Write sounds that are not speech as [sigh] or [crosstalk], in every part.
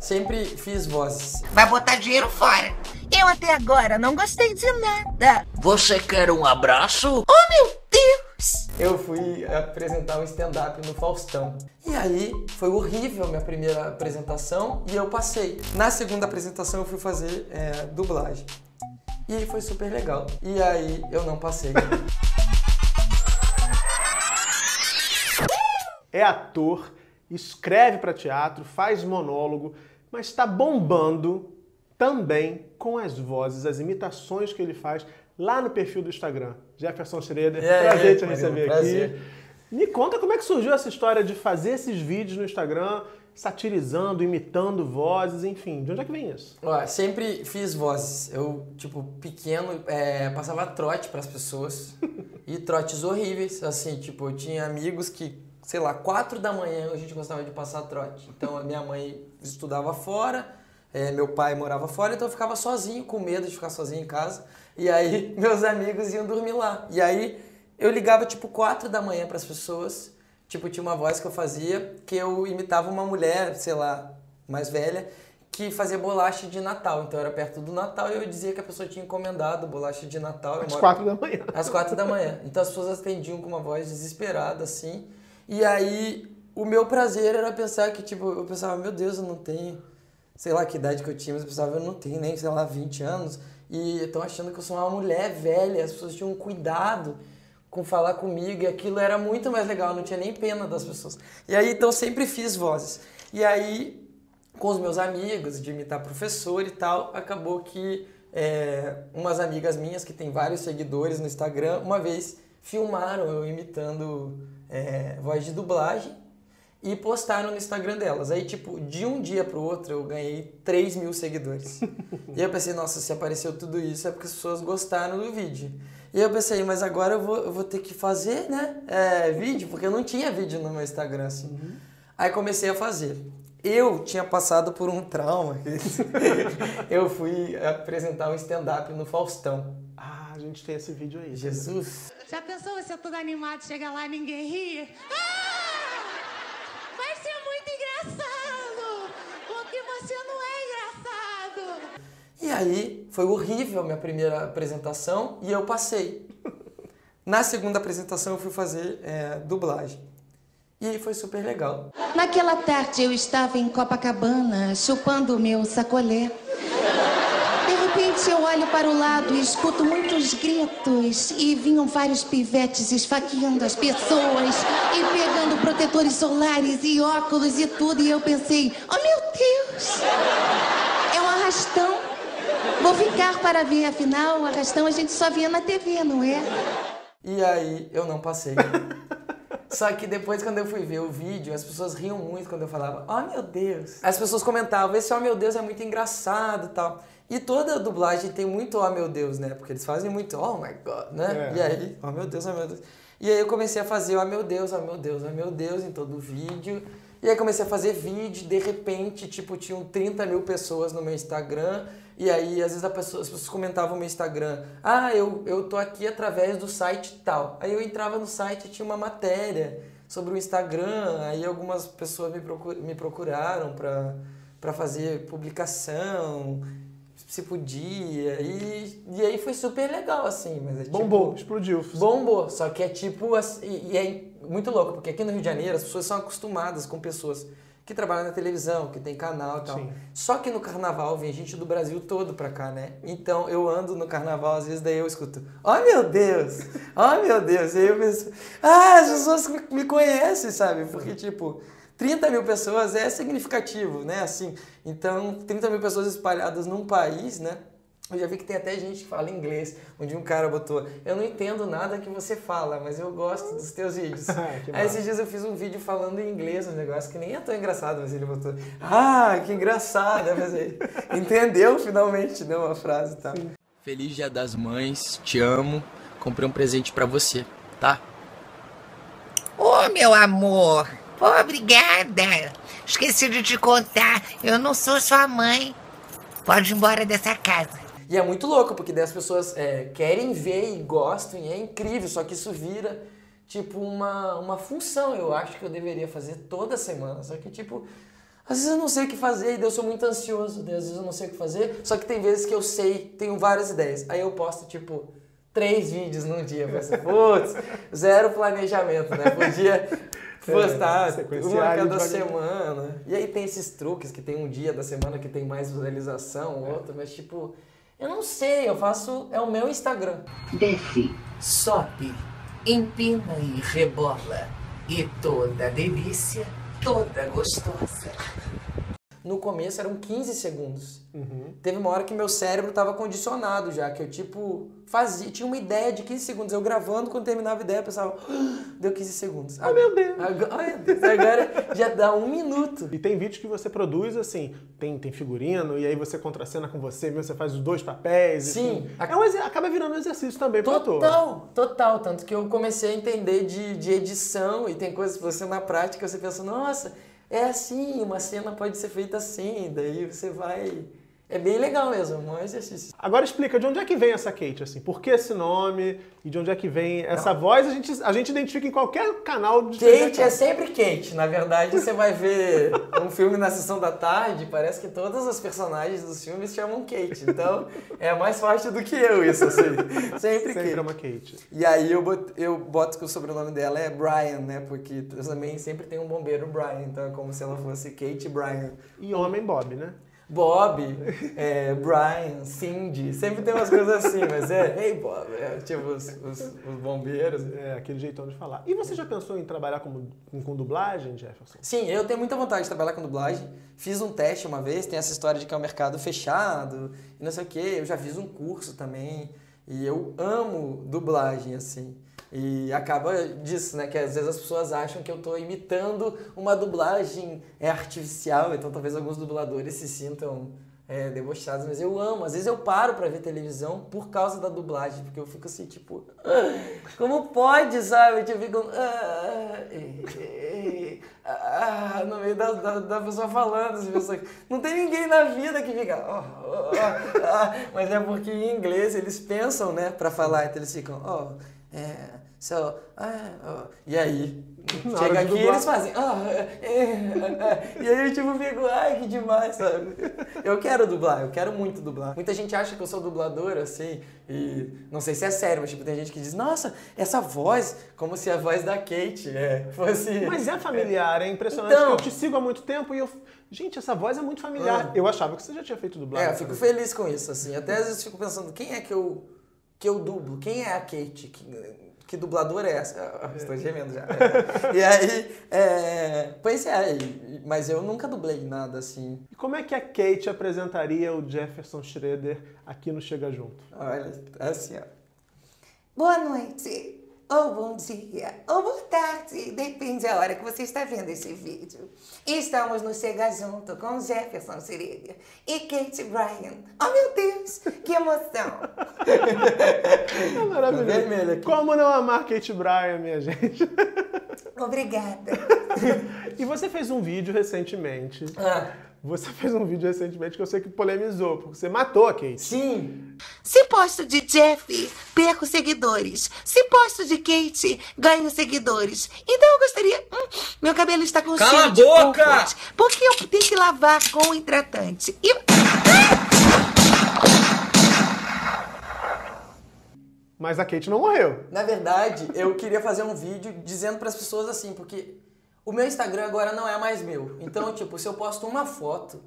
Sempre fiz vozes. Vai botar dinheiro fora. Eu até agora não gostei de nada. Você quer um abraço? Oh, meu Deus! Eu fui apresentar um stand-up no Faustão. E aí, foi horrível a minha primeira apresentação e eu passei. Na segunda apresentação, eu fui fazer é, dublagem. E foi super legal. E aí, eu não passei. É ator, escreve para teatro, faz monólogo, mas está bombando também com as vozes, as imitações que ele faz lá no perfil do Instagram. Jefferson Schroeder, É, prazer é, te Marino, receber prazer. aqui. Me conta como é que surgiu essa história de fazer esses vídeos no Instagram, satirizando, imitando vozes, enfim. De onde é que vem isso? Ó, sempre fiz vozes. Eu, tipo, pequeno, é, passava trote pras pessoas. [laughs] e trotes horríveis. Assim, tipo, eu tinha amigos que, sei lá, quatro da manhã a gente gostava de passar trote. Então a minha mãe estudava fora, é, meu pai morava fora, então eu ficava sozinho, com medo de ficar sozinho em casa. E aí [laughs] meus amigos iam dormir lá. E aí eu ligava, tipo, quatro da manhã pras pessoas. Tipo, tinha uma voz que eu fazia que eu imitava uma mulher, sei lá, mais velha, que fazia bolacha de Natal. Então era perto do Natal e eu dizia que a pessoa tinha encomendado bolacha de Natal. Às moro- quatro da manhã. às quatro da manhã. Então as pessoas atendiam com uma voz desesperada, assim. E aí o meu prazer era pensar que, tipo, eu pensava, meu Deus, eu não tenho, sei lá que idade que eu tinha, mas eu pensava, eu não tenho nem, sei lá, 20 anos. E estão achando que eu sou uma mulher velha, as pessoas tinham cuidado com falar comigo, e aquilo era muito mais legal, não tinha nem pena das pessoas. E aí, então, sempre fiz vozes. E aí, com os meus amigos, de imitar professor e tal, acabou que é, umas amigas minhas que tem vários seguidores no Instagram, uma vez filmaram eu imitando é, voz de dublagem e postaram no Instagram delas. Aí, tipo, de um dia pro outro eu ganhei 3 mil seguidores. [laughs] e eu pensei, nossa, se apareceu tudo isso é porque as pessoas gostaram do vídeo. E eu pensei, mas agora eu vou, eu vou ter que fazer, né, é, vídeo, porque eu não tinha vídeo no meu Instagram, assim. Aí comecei a fazer. Eu tinha passado por um trauma. [laughs] eu fui apresentar um stand-up no Faustão. Ah, a gente tem esse vídeo aí. Jesus. Já pensou você todo animado, chega lá e ninguém ri? Ah! Aí, foi horrível a minha primeira apresentação e eu passei. [laughs] Na segunda apresentação, eu fui fazer é, dublagem. E foi super legal. Naquela tarde eu estava em Copacabana chupando o meu sacolé. De repente eu olho para o lado e escuto muitos gritos e vinham vários pivetes esfaqueando as pessoas e pegando protetores solares e óculos e tudo. E eu pensei, oh meu Deus, é um arrastão. Vou ficar para ver, afinal, o arrastão a gente só via na TV, não é? E aí, eu não passei. [laughs] Só que depois, quando eu fui ver o vídeo, as pessoas riam muito quando eu falava, oh meu Deus. As pessoas comentavam, esse oh meu Deus é muito engraçado e tal. E toda dublagem tem muito oh meu Deus, né? Porque eles fazem muito oh my god, né? É. E aí, oh meu Deus, oh meu Deus. E aí eu comecei a fazer oh meu Deus, oh meu Deus, oh meu Deus em todo o vídeo. E aí comecei a fazer vídeo, de repente, tipo, tinham 30 mil pessoas no meu Instagram. E aí, às vezes, pessoa- as pessoas comentavam no meu Instagram, ah, eu, eu tô aqui através do site tal. Aí eu entrava no site e tinha uma matéria sobre o Instagram, aí algumas pessoas me, procu- me procuraram pra fazer publicação, se podia. E, e aí foi super legal, assim. Mas é tipo- Bombou, explodiu. Bombou, só que é tipo. E, e é muito louco, porque aqui no Rio de Janeiro as pessoas são acostumadas com pessoas que trabalham na televisão, que tem canal e tal. Sim. Só que no carnaval vem gente do Brasil todo pra cá, né? Então eu ando no carnaval, às vezes daí eu escuto, oh meu Deus, oh meu Deus. E aí eu penso, ah, as pessoas me- me conhecem, sabe? Porque, tipo. 30 mil pessoas é significativo, né? Assim, então, 30 mil pessoas espalhadas num país, né? Eu já vi que tem até gente que fala inglês, onde um cara botou, eu não entendo nada que você fala, mas eu gosto dos teus vídeos. [laughs] Que Aí esses dias eu fiz um vídeo falando em inglês, um negócio que nem é tão engraçado, mas ele botou, ah, que engraçado. Aí eu pensei, entendeu finalmente, né, uma frase e tal. Feliz Dia das Mães, te amo, comprei um presente pra você, tá? Ô, meu amor. Obrigada. Esqueci de te contar. Eu não sou sua mãe. Pode ir embora dessa casa. E é muito louco, porque daí as pessoas é, querem ver e gostam, e é incrível, só que isso vira, tipo, uma, uma função. Eu acho que eu deveria fazer toda semana. Só que, tipo, Às vezes eu não sei o que fazer, e daí eu sou muito ansioso, daí às vezes eu não sei o que fazer, só que tem vezes que eu sei, tenho várias ideias. Aí eu posto, tipo, três vídeos num dia. Eu penso, putz, zero planejamento, né? Podia [laughs] postar uma sequenciar a ali cada semana. E aí tem esses truques que tem um dia da semana que tem mais visualização, outro, mas tipo, eu não sei, eu faço, é o meu Instagram. Desce, sobe, empina e rebola. E toda delícia, toda gostosa. No começo eram 15 segundos. Uhum. Teve uma hora que meu cérebro tava condicionado já, que eu tipo fazia, tinha uma ideia de 15 segundos. Eu gravando, quando terminava a ideia, eu pensava, "Ah, deu 15 segundos. Oh, meu Deus. Agora, ai, meu Deus, agora já dá um minuto. E tem vídeos que você produz assim, tem, tem figurino, e aí você contracena com você mesmo, você faz os dois papéis. e Sim. tudo. É um acaba virando um exercício também pro ator. Total, total. Tanto que eu comecei a entender de, de edição e tem coisas que você na prática você pensa, nossa, é assim, uma cena pode ser feita assim, daí você vai. É bem legal mesmo, é um exercício. Agora explica de onde é que vem essa Kate, assim, por que esse nome e de onde é que vem essa voz, a gente, a gente identifica em qualquer canal de TV. Kate é sempre Kate. Na verdade, você vai ver um filme na sessão da tarde, parece que todas as personagens dos filmes chamam Kate. Então, é mais forte do que eu isso, assim. Sempre, Sempre Kate. é uma Kate. E aí eu boto, eu boto que o sobrenome dela é Brian, né? Porque também sempre tem um bombeiro Brian, então é como se ela fosse Kate Brian. E homem Bob, né? Bob, é, Brian, Cindy, sempre tem umas coisas assim, mas é, hey Bob, é, tipo os, os, os bombeiros. É aquele jeitão de falar. E você já pensou em trabalhar como, com, com dublagem, Jefferson? Sim, eu tenho muita vontade de trabalhar com dublagem. Fiz um teste uma vez, tem essa história de que é um mercado fechado e não sei o quê. Eu já fiz um curso também e eu amo dublagem, assim. E acaba disso, né? Que às vezes as pessoas acham que eu tô imitando uma dublagem é artificial, então talvez alguns dubladores se sintam é, debochados, mas eu amo. Às vezes eu paro pra ver televisão por causa da dublagem, porque eu fico assim, tipo, "Ah, como pode, sabe? Tipo, fico, "Ah, eh, eh, ah", no meio da, da, da pessoa falando, assim, não tem ninguém na vida que fica, "Oh, oh, oh, ah", mas é porque em inglês eles pensam, né, pra falar, então eles ficam, oh, é, so, ah, oh", e aí Na chega aqui e eles fazem, ah, é, é, é", e aí eu tipo fico, ai, que demais, sabe? Eu quero dublar, eu quero muito dublar. Muita gente acha que eu sou dublador, assim, e não sei se é sério, mas tipo, tem gente que diz, nossa, essa voz, como se a voz da Kate é, fosse... [laughs] Mas é familiar, é impressionante Então- que eu te sigo há muito tempo e eu. Gente, essa voz é muito familiar. Ah. Eu achava que você já tinha feito dublagem. É, eu fico feliz com isso, assim. Até às vezes fico pensando, quem é que eu, que eu dublo? Quem é a Kate? Que, que dublador é essa? Ah, Estou gemendo já. e aí, é, pois é, mas eu nunca dublei nada assim. E como é que a Kate apresentaria o Jefferson Schroeder aqui no Chega Junto? Olha, assim, ó. Boa noite, ou bom dia, ou boa tarde, depende da hora que você está vendo esse vídeo. Estamos no Chega Junto com Jefferson Schroeder e Kate Bryan. Oh meu Deus, que emoção! [laughs] É maravilhoso. aqui. Como não amar Kate Bryan, minha gente? [laughs] Obrigada. [laughs] E você fez um vídeo recentemente. Ah, Você [laughs] fez um vídeo recentemente que eu sei que polemizou, porque você matou a Kate. sim, Se posto de Jeff, perco seguidores. Se posto de Kate, ganho seguidores. Então eu gostaria. Hum, meu cabelo está com Cala cheiro a de boca! Porque eu tenho que lavar com hidratante. E... Mas a Kate não morreu. Na verdade, eu queria fazer um vídeo dizendo para as pessoas assim, porque o meu Instagram agora não é mais meu. Então, [laughs] tipo, se eu posto uma foto,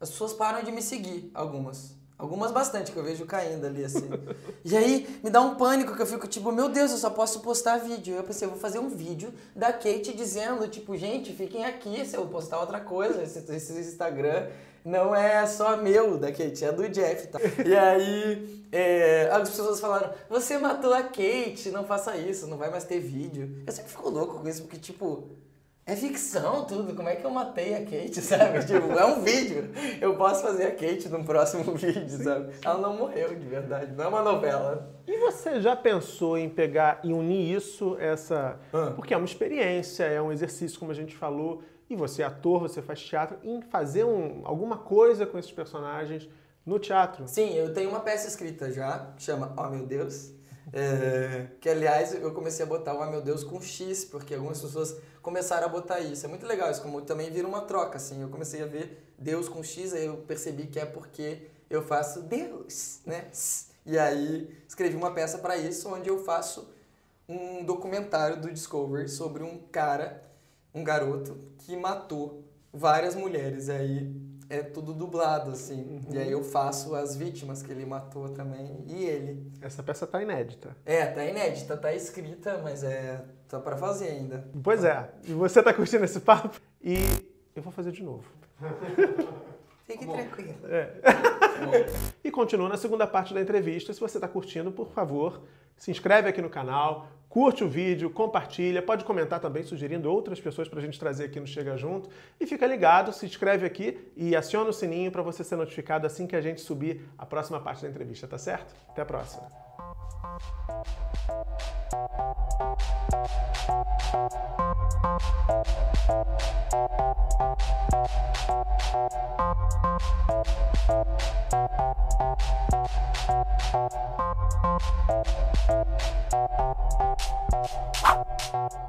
as pessoas param de me seguir, algumas. Algumas bastante, que eu vejo caindo ali, assim. [laughs] E aí, me dá um pânico, que eu fico tipo, meu Deus, eu só posso postar vídeo. Eu pensei, eu vou fazer um vídeo da Kate dizendo, tipo, gente, fiquem aqui se eu postar outra coisa, esse, esse Instagram não é só meu da Kate, é do Jeff, tá? E aí, é, as pessoas falaram, você matou a Kate, não faça isso, não vai mais ter vídeo. Eu sempre fico louco com isso, porque, tipo, é ficção tudo, como é que eu matei a Kate, [laughs] sabe? tipo, é um vídeo, eu posso fazer a Kate num próximo [laughs] vídeo, sabe? Ela não morreu de verdade, não é uma novela. E você já pensou em pegar e unir isso, essa. Ah. Porque é uma experiência, é um exercício, como a gente falou, e você é ator, você faz teatro, em fazer um- alguma coisa com esses personagens no teatro. Sim, eu tenho uma peça escrita já, que chama Oh Meu Deus. É, que aliás eu comecei a botar o Oh Meu Deus com X, porque algumas pessoas começaram a botar isso. É muito legal isso, como também vira uma troca, assim. Eu comecei a ver Deus com X, aí eu percebi que é porque eu faço Deus, né? E aí escrevi uma peça para isso, onde eu faço um documentário do Discovery sobre um cara, um garoto, que matou várias mulheres. Aí é tudo dublado, assim. E aí eu faço as vítimas que ele matou também e ele. Essa peça tá inédita. É, tá inédita, tá escrita, mas é. tá pra fazer ainda. Pois é. E você tá curtindo esse papo? E eu vou fazer de novo. [laughs] Fique tranquilo. [laughs] E continua na segunda parte da entrevista. Se você está curtindo, por favor, se inscreve aqui no canal, curte o vídeo, compartilha, pode comentar também sugerindo outras pessoas para a gente trazer aqui no Chega Junto. E fica ligado, se inscreve aqui e aciona o sininho para você ser notificado assim que a gente subir a próxima parte da entrevista, tá certo? Até a próxima! Thank